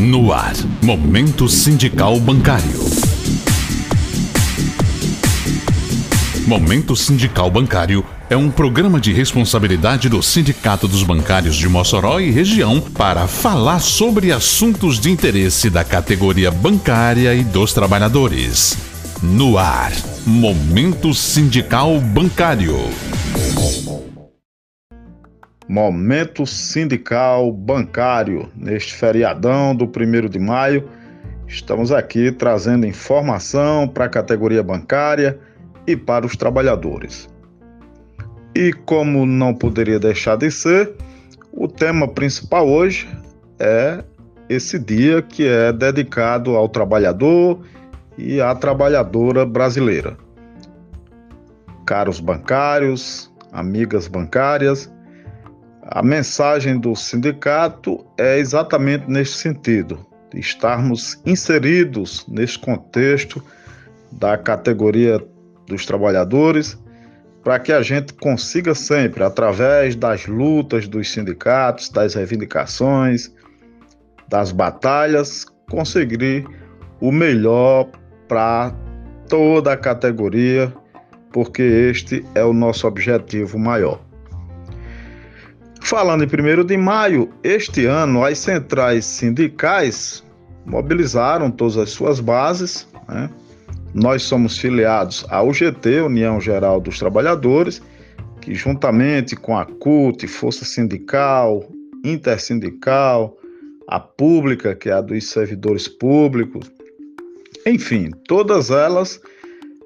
No ar, Momento Sindical Bancário. Momento Sindical Bancário é um programa de responsabilidade do Sindicato dos Bancários de Mossoró e região para falar sobre assuntos de interesse da categoria bancária e dos trabalhadores. No ar, Momento Sindical Bancário. Momento Sindical Bancário. Neste feriadão do 1 de maio, estamos aqui trazendo informação para a categoria bancária e para os trabalhadores. E como não poderia deixar de ser, o tema principal hoje é esse dia que é dedicado ao trabalhador e à trabalhadora brasileira. Caros bancários, amigas bancárias, a mensagem do sindicato é exatamente neste sentido, estarmos inseridos neste contexto da categoria dos trabalhadores, para que a gente consiga sempre, através das lutas dos sindicatos, das reivindicações, das batalhas, conseguir o melhor para toda a categoria, porque este é o nosso objetivo maior. Falando em 1 de maio, este ano as centrais sindicais mobilizaram todas as suas bases. Né? Nós somos filiados à UGT, União Geral dos Trabalhadores, que juntamente com a CUT, Força Sindical, Intersindical, a Pública, que é a dos servidores públicos, enfim, todas elas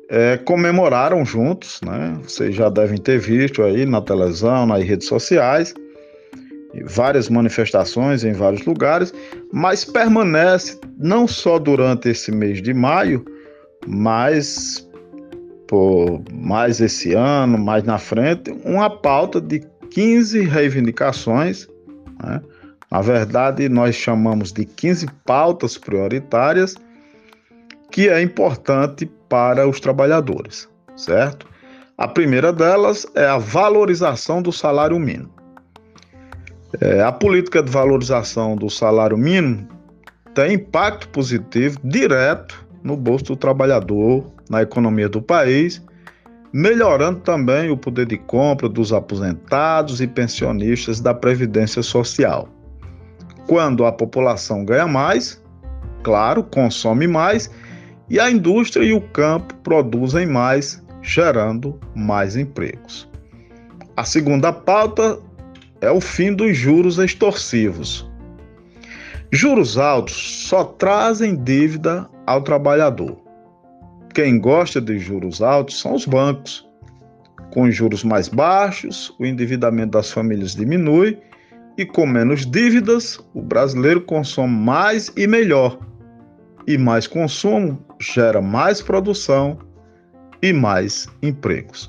é, comemoraram juntos, né? Vocês já devem ter visto aí na televisão, nas redes sociais, várias manifestações em vários lugares, mas permanece não só durante esse mês de maio, mas por mais esse ano, mais na frente, uma pauta de 15 reivindicações. Né? Na verdade, nós chamamos de 15 pautas prioritárias que é importante para os trabalhadores, certo? A primeira delas é a valorização do salário mínimo. É, a política de valorização do salário mínimo tem impacto positivo direto no bolso do trabalhador, na economia do país, melhorando também o poder de compra dos aposentados e pensionistas da Previdência Social. Quando a população ganha mais, claro, consome mais e a indústria e o campo produzem mais, gerando mais empregos. A segunda pauta é o fim dos juros extorsivos. Juros altos só trazem dívida ao trabalhador. Quem gosta de juros altos são os bancos. Com juros mais baixos, o endividamento das famílias diminui e com menos dívidas, o brasileiro consome mais e melhor. E mais consumo gera mais produção e mais empregos.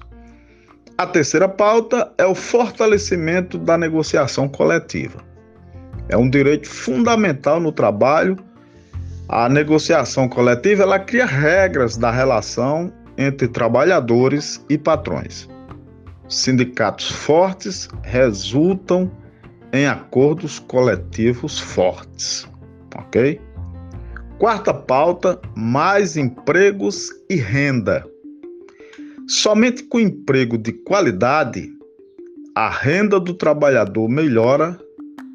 A terceira pauta é o fortalecimento da negociação coletiva. É um direito fundamental no trabalho. A negociação coletiva ela cria regras da relação entre trabalhadores e patrões. Sindicatos fortes resultam em acordos coletivos fortes, ok? Quarta pauta: mais empregos e renda. Somente com emprego de qualidade, a renda do trabalhador melhora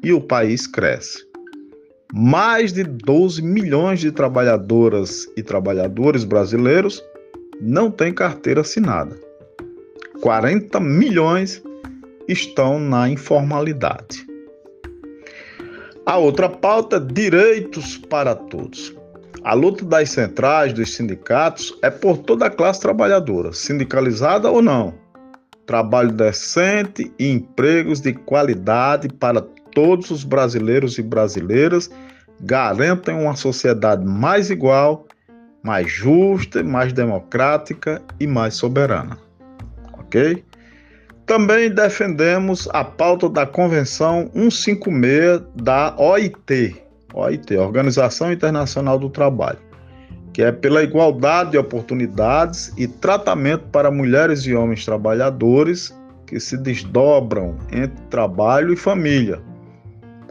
e o país cresce. Mais de 12 milhões de trabalhadoras e trabalhadores brasileiros não têm carteira assinada. 40 milhões estão na informalidade. A outra pauta é direitos para todos. A luta das centrais, dos sindicatos, é por toda a classe trabalhadora, sindicalizada ou não. Trabalho decente e empregos de qualidade para todos os brasileiros e brasileiras garantem uma sociedade mais igual, mais justa, mais democrática e mais soberana. Ok? Também defendemos a pauta da Convenção 156 da OIT, OIT, Organização Internacional do Trabalho, que é pela igualdade de oportunidades e tratamento para mulheres e homens trabalhadores que se desdobram entre trabalho e família.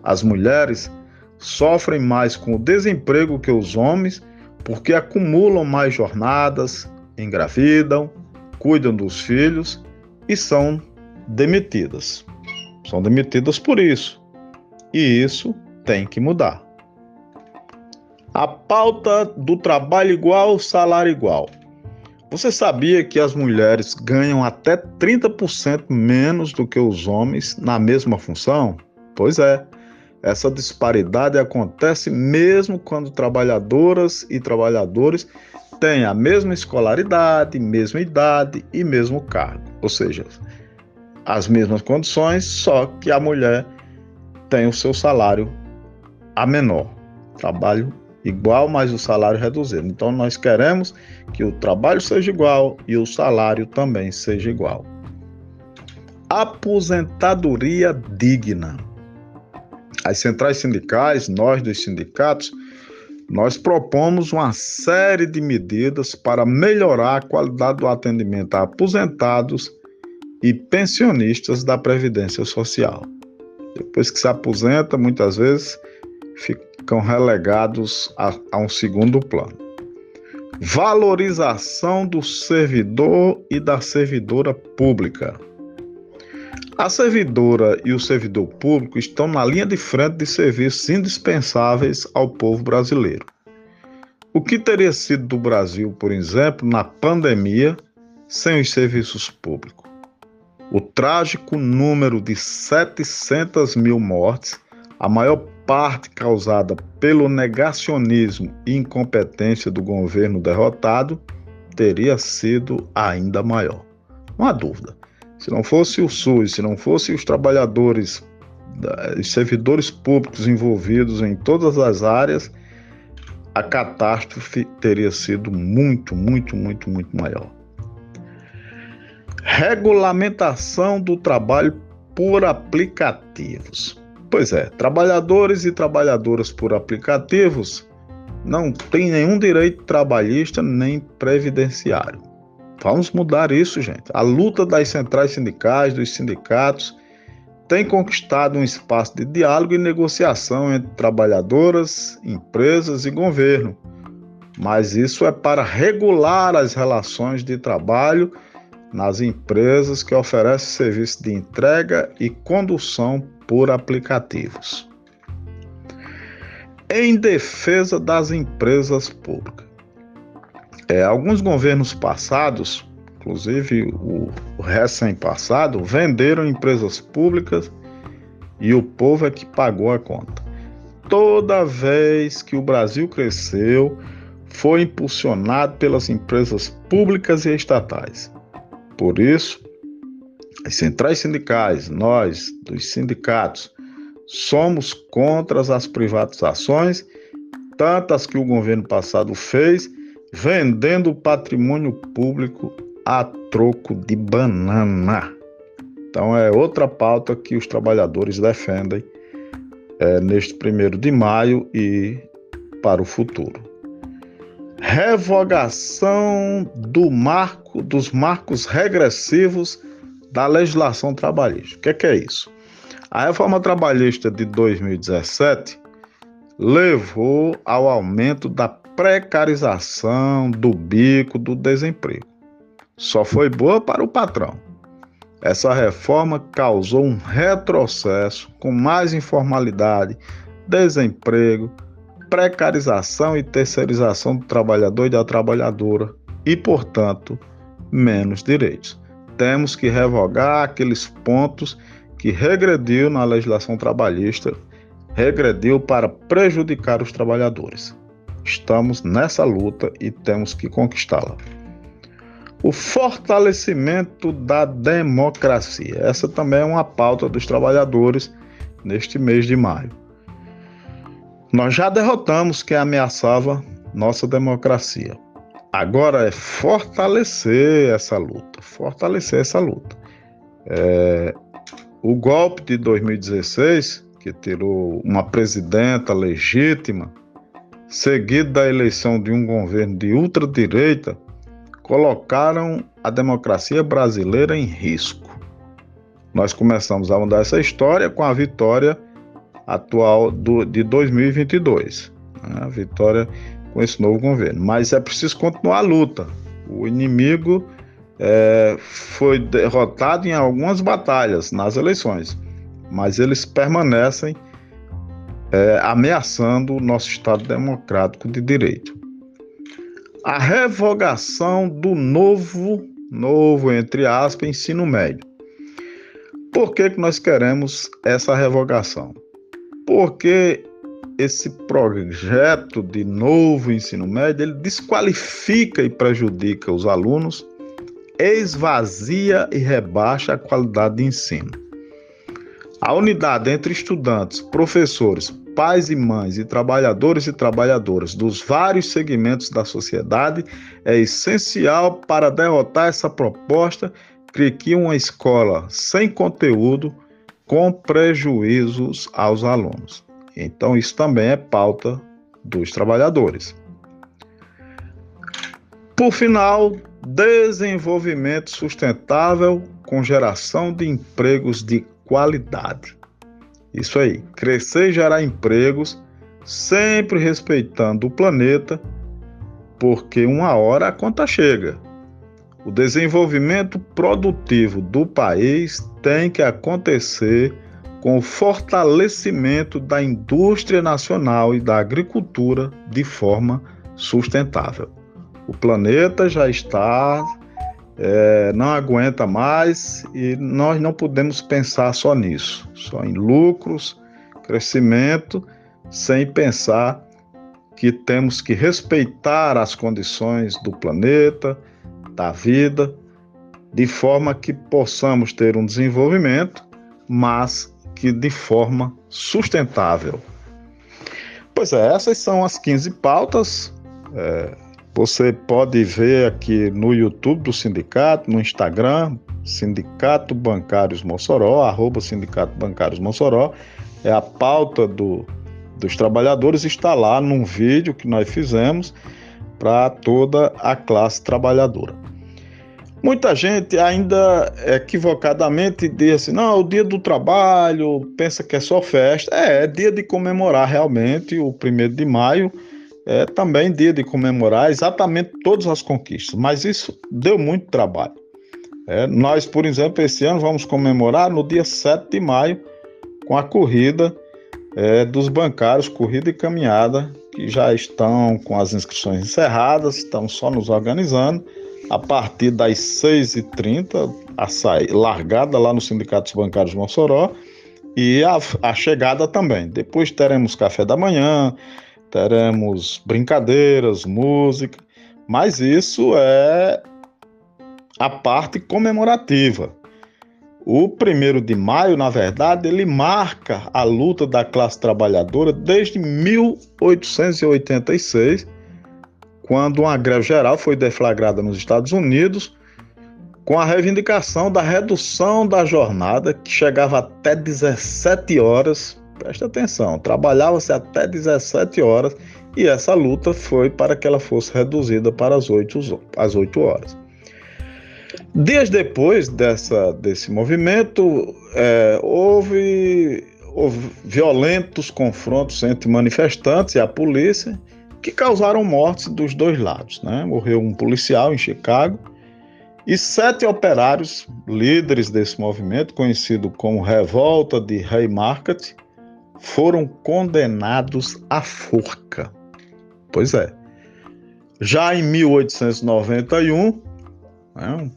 As mulheres sofrem mais com o desemprego que os homens, porque acumulam mais jornadas, engravidam, cuidam dos filhos e são demitidas. São demitidas por isso. E isso tem que mudar. A pauta do trabalho igual, salário igual. Você sabia que as mulheres ganham até 30% menos do que os homens na mesma função? Pois é. Essa disparidade acontece mesmo quando trabalhadoras e trabalhadores têm a mesma escolaridade, mesma idade e mesmo cargo. Ou seja, as mesmas condições, só que a mulher tem o seu salário a menor. Trabalho igual, mas o salário reduzido. Então nós queremos que o trabalho seja igual e o salário também seja igual. Aposentadoria digna. As centrais sindicais, nós dos sindicatos, nós propomos uma série de medidas para melhorar a qualidade do atendimento a aposentados e pensionistas da Previdência Social. Depois que se aposenta, muitas vezes ficam relegados a, a um segundo plano. Valorização do servidor e da servidora pública. A servidora e o servidor público estão na linha de frente de serviços indispensáveis ao povo brasileiro. O que teria sido do Brasil, por exemplo, na pandemia, sem os serviços públicos? O trágico número de 700 mil mortes, a maior parte causada pelo negacionismo e incompetência do governo derrotado teria sido ainda maior. Não há dúvida. Se não fosse o SUS, se não fossem os trabalhadores, os servidores públicos envolvidos em todas as áreas, a catástrofe teria sido muito, muito, muito, muito maior. Regulamentação do trabalho por aplicativos. Pois é, trabalhadores e trabalhadoras por aplicativos não têm nenhum direito trabalhista nem previdenciário. Vamos mudar isso, gente. A luta das centrais sindicais, dos sindicatos, tem conquistado um espaço de diálogo e negociação entre trabalhadoras, empresas e governo. Mas isso é para regular as relações de trabalho nas empresas que oferecem serviço de entrega e condução por aplicativos. Em defesa das empresas públicas. É, alguns governos passados, inclusive o, o recém-passado, venderam empresas públicas e o povo é que pagou a conta. Toda vez que o Brasil cresceu, foi impulsionado pelas empresas públicas e estatais. Por isso, as centrais sindicais, nós, dos sindicatos, somos contra as privatizações, tantas que o governo passado fez, vendendo o patrimônio público a troco de banana. Então é outra pauta que os trabalhadores defendem é, neste primeiro de maio e para o futuro. Revogação do marco dos marcos regressivos da legislação trabalhista. O que é, que é isso? A reforma trabalhista de 2017 levou ao aumento da precarização do bico do desemprego. Só foi boa para o patrão. Essa reforma causou um retrocesso com mais informalidade, desemprego, precarização e terceirização do trabalhador e da trabalhadora e, portanto, menos direitos temos que revogar aqueles pontos que regrediu na legislação trabalhista, regrediu para prejudicar os trabalhadores. Estamos nessa luta e temos que conquistá-la. O fortalecimento da democracia. Essa também é uma pauta dos trabalhadores neste mês de maio. Nós já derrotamos quem ameaçava nossa democracia. Agora é fortalecer essa luta, fortalecer essa luta. É, o golpe de 2016, que tirou uma presidenta legítima, seguido da eleição de um governo de ultradireita, colocaram a democracia brasileira em risco. Nós começamos a mudar essa história com a vitória atual do, de 2022. Né? A vitória com esse novo governo. Mas é preciso continuar a luta. O inimigo é, foi derrotado em algumas batalhas nas eleições, mas eles permanecem é, ameaçando o nosso Estado democrático de direito. A revogação do novo, novo entre aspas, ensino médio. Por que, que nós queremos essa revogação? Porque esse projeto de novo ensino médio ele desqualifica e prejudica os alunos, esvazia e rebaixa a qualidade de ensino. A unidade entre estudantes, professores, pais e mães e trabalhadores e trabalhadoras dos vários segmentos da sociedade é essencial para derrotar essa proposta que uma escola sem conteúdo com prejuízos aos alunos. Então, isso também é pauta dos trabalhadores. Por final, desenvolvimento sustentável com geração de empregos de qualidade. Isso aí, crescer e gerar empregos, sempre respeitando o planeta, porque uma hora a conta chega. O desenvolvimento produtivo do país tem que acontecer com o fortalecimento da indústria nacional e da agricultura de forma sustentável. O planeta já está, é, não aguenta mais e nós não podemos pensar só nisso, só em lucros, crescimento, sem pensar que temos que respeitar as condições do planeta, da vida, de forma que possamos ter um desenvolvimento, mas que de forma sustentável. Pois é, essas são as 15 pautas. É, você pode ver aqui no YouTube do sindicato, no Instagram, Sindicato Bancários Mossoró, arroba Sindicato Bancários Mossoró. É a pauta do, dos trabalhadores, está lá num vídeo que nós fizemos para toda a classe trabalhadora. Muita gente ainda equivocadamente diz assim: não, o dia do trabalho, pensa que é só festa. É, é dia de comemorar realmente o primeiro de maio, é também dia de comemorar exatamente todas as conquistas, mas isso deu muito trabalho. É, nós, por exemplo, esse ano vamos comemorar no dia 7 de maio com a corrida é, dos bancários, corrida e caminhada, que já estão com as inscrições encerradas, estão só nos organizando a partir das 6h30, a sair, largada lá no Sindicato dos Bancários de Mossoró e a, a chegada também. Depois teremos café da manhã, teremos brincadeiras, música, mas isso é a parte comemorativa. O primeiro de maio, na verdade, ele marca a luta da classe trabalhadora desde 1886 quando uma greve geral foi deflagrada nos Estados Unidos com a reivindicação da redução da jornada, que chegava até 17 horas. Presta atenção, trabalhava-se até 17 horas e essa luta foi para que ela fosse reduzida para as 8, as 8 horas. Dias depois dessa, desse movimento, é, houve, houve violentos confrontos entre manifestantes e a polícia, que causaram mortes dos dois lados. Né? Morreu um policial em Chicago e sete operários, líderes desse movimento, conhecido como Revolta de Haymarket, foram condenados à forca. Pois é. Já em 1891, né,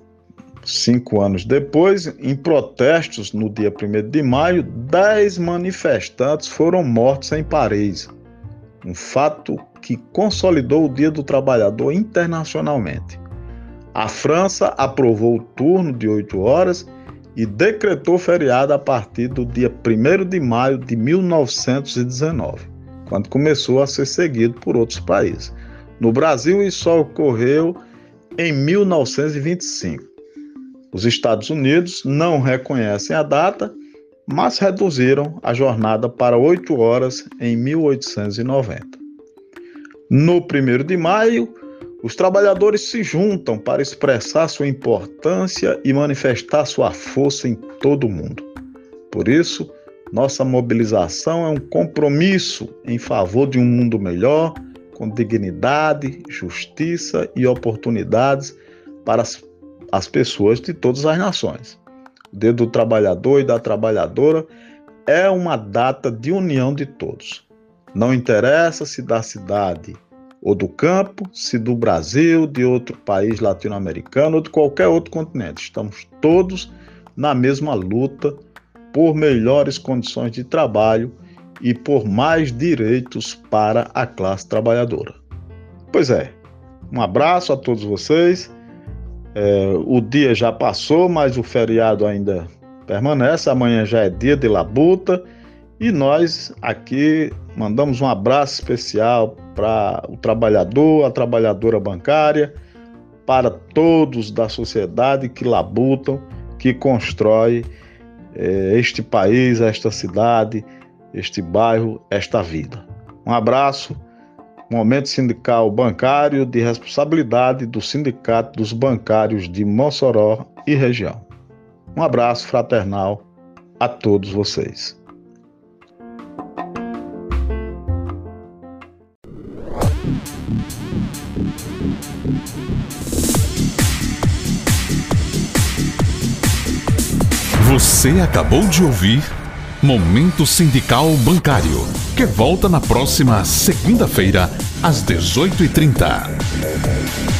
cinco anos depois, em protestos no dia 1 de maio, dez manifestantes foram mortos em Paris. Um fato que consolidou o Dia do Trabalhador internacionalmente. A França aprovou o turno de 8 horas e decretou feriado a partir do dia 1 de maio de 1919, quando começou a ser seguido por outros países. No Brasil, isso ocorreu em 1925. Os Estados Unidos não reconhecem a data, mas reduziram a jornada para 8 horas em 1890. No 1 de maio, os trabalhadores se juntam para expressar sua importância e manifestar sua força em todo o mundo. Por isso, Nossa mobilização é um compromisso em favor de um mundo melhor, com dignidade, justiça e oportunidades para as, as pessoas de todas as nações. O dia do trabalhador e da trabalhadora é uma data de união de todos. Não interessa se da cidade ou do campo, se do Brasil, de outro país latino-americano ou de qualquer outro continente. Estamos todos na mesma luta por melhores condições de trabalho e por mais direitos para a classe trabalhadora. Pois é, um abraço a todos vocês. É, o dia já passou, mas o feriado ainda permanece. Amanhã já é dia de labuta e nós aqui mandamos um abraço especial para o trabalhador, a trabalhadora bancária, para todos da sociedade que labutam, que constrói é, este país, esta cidade, este bairro, esta vida. Um abraço. Momento Sindical Bancário de responsabilidade do Sindicato dos Bancários de Mossoró e região. Um abraço fraternal a todos vocês. Você acabou de ouvir Momento Sindical Bancário, que volta na próxima segunda-feira, às 18h30.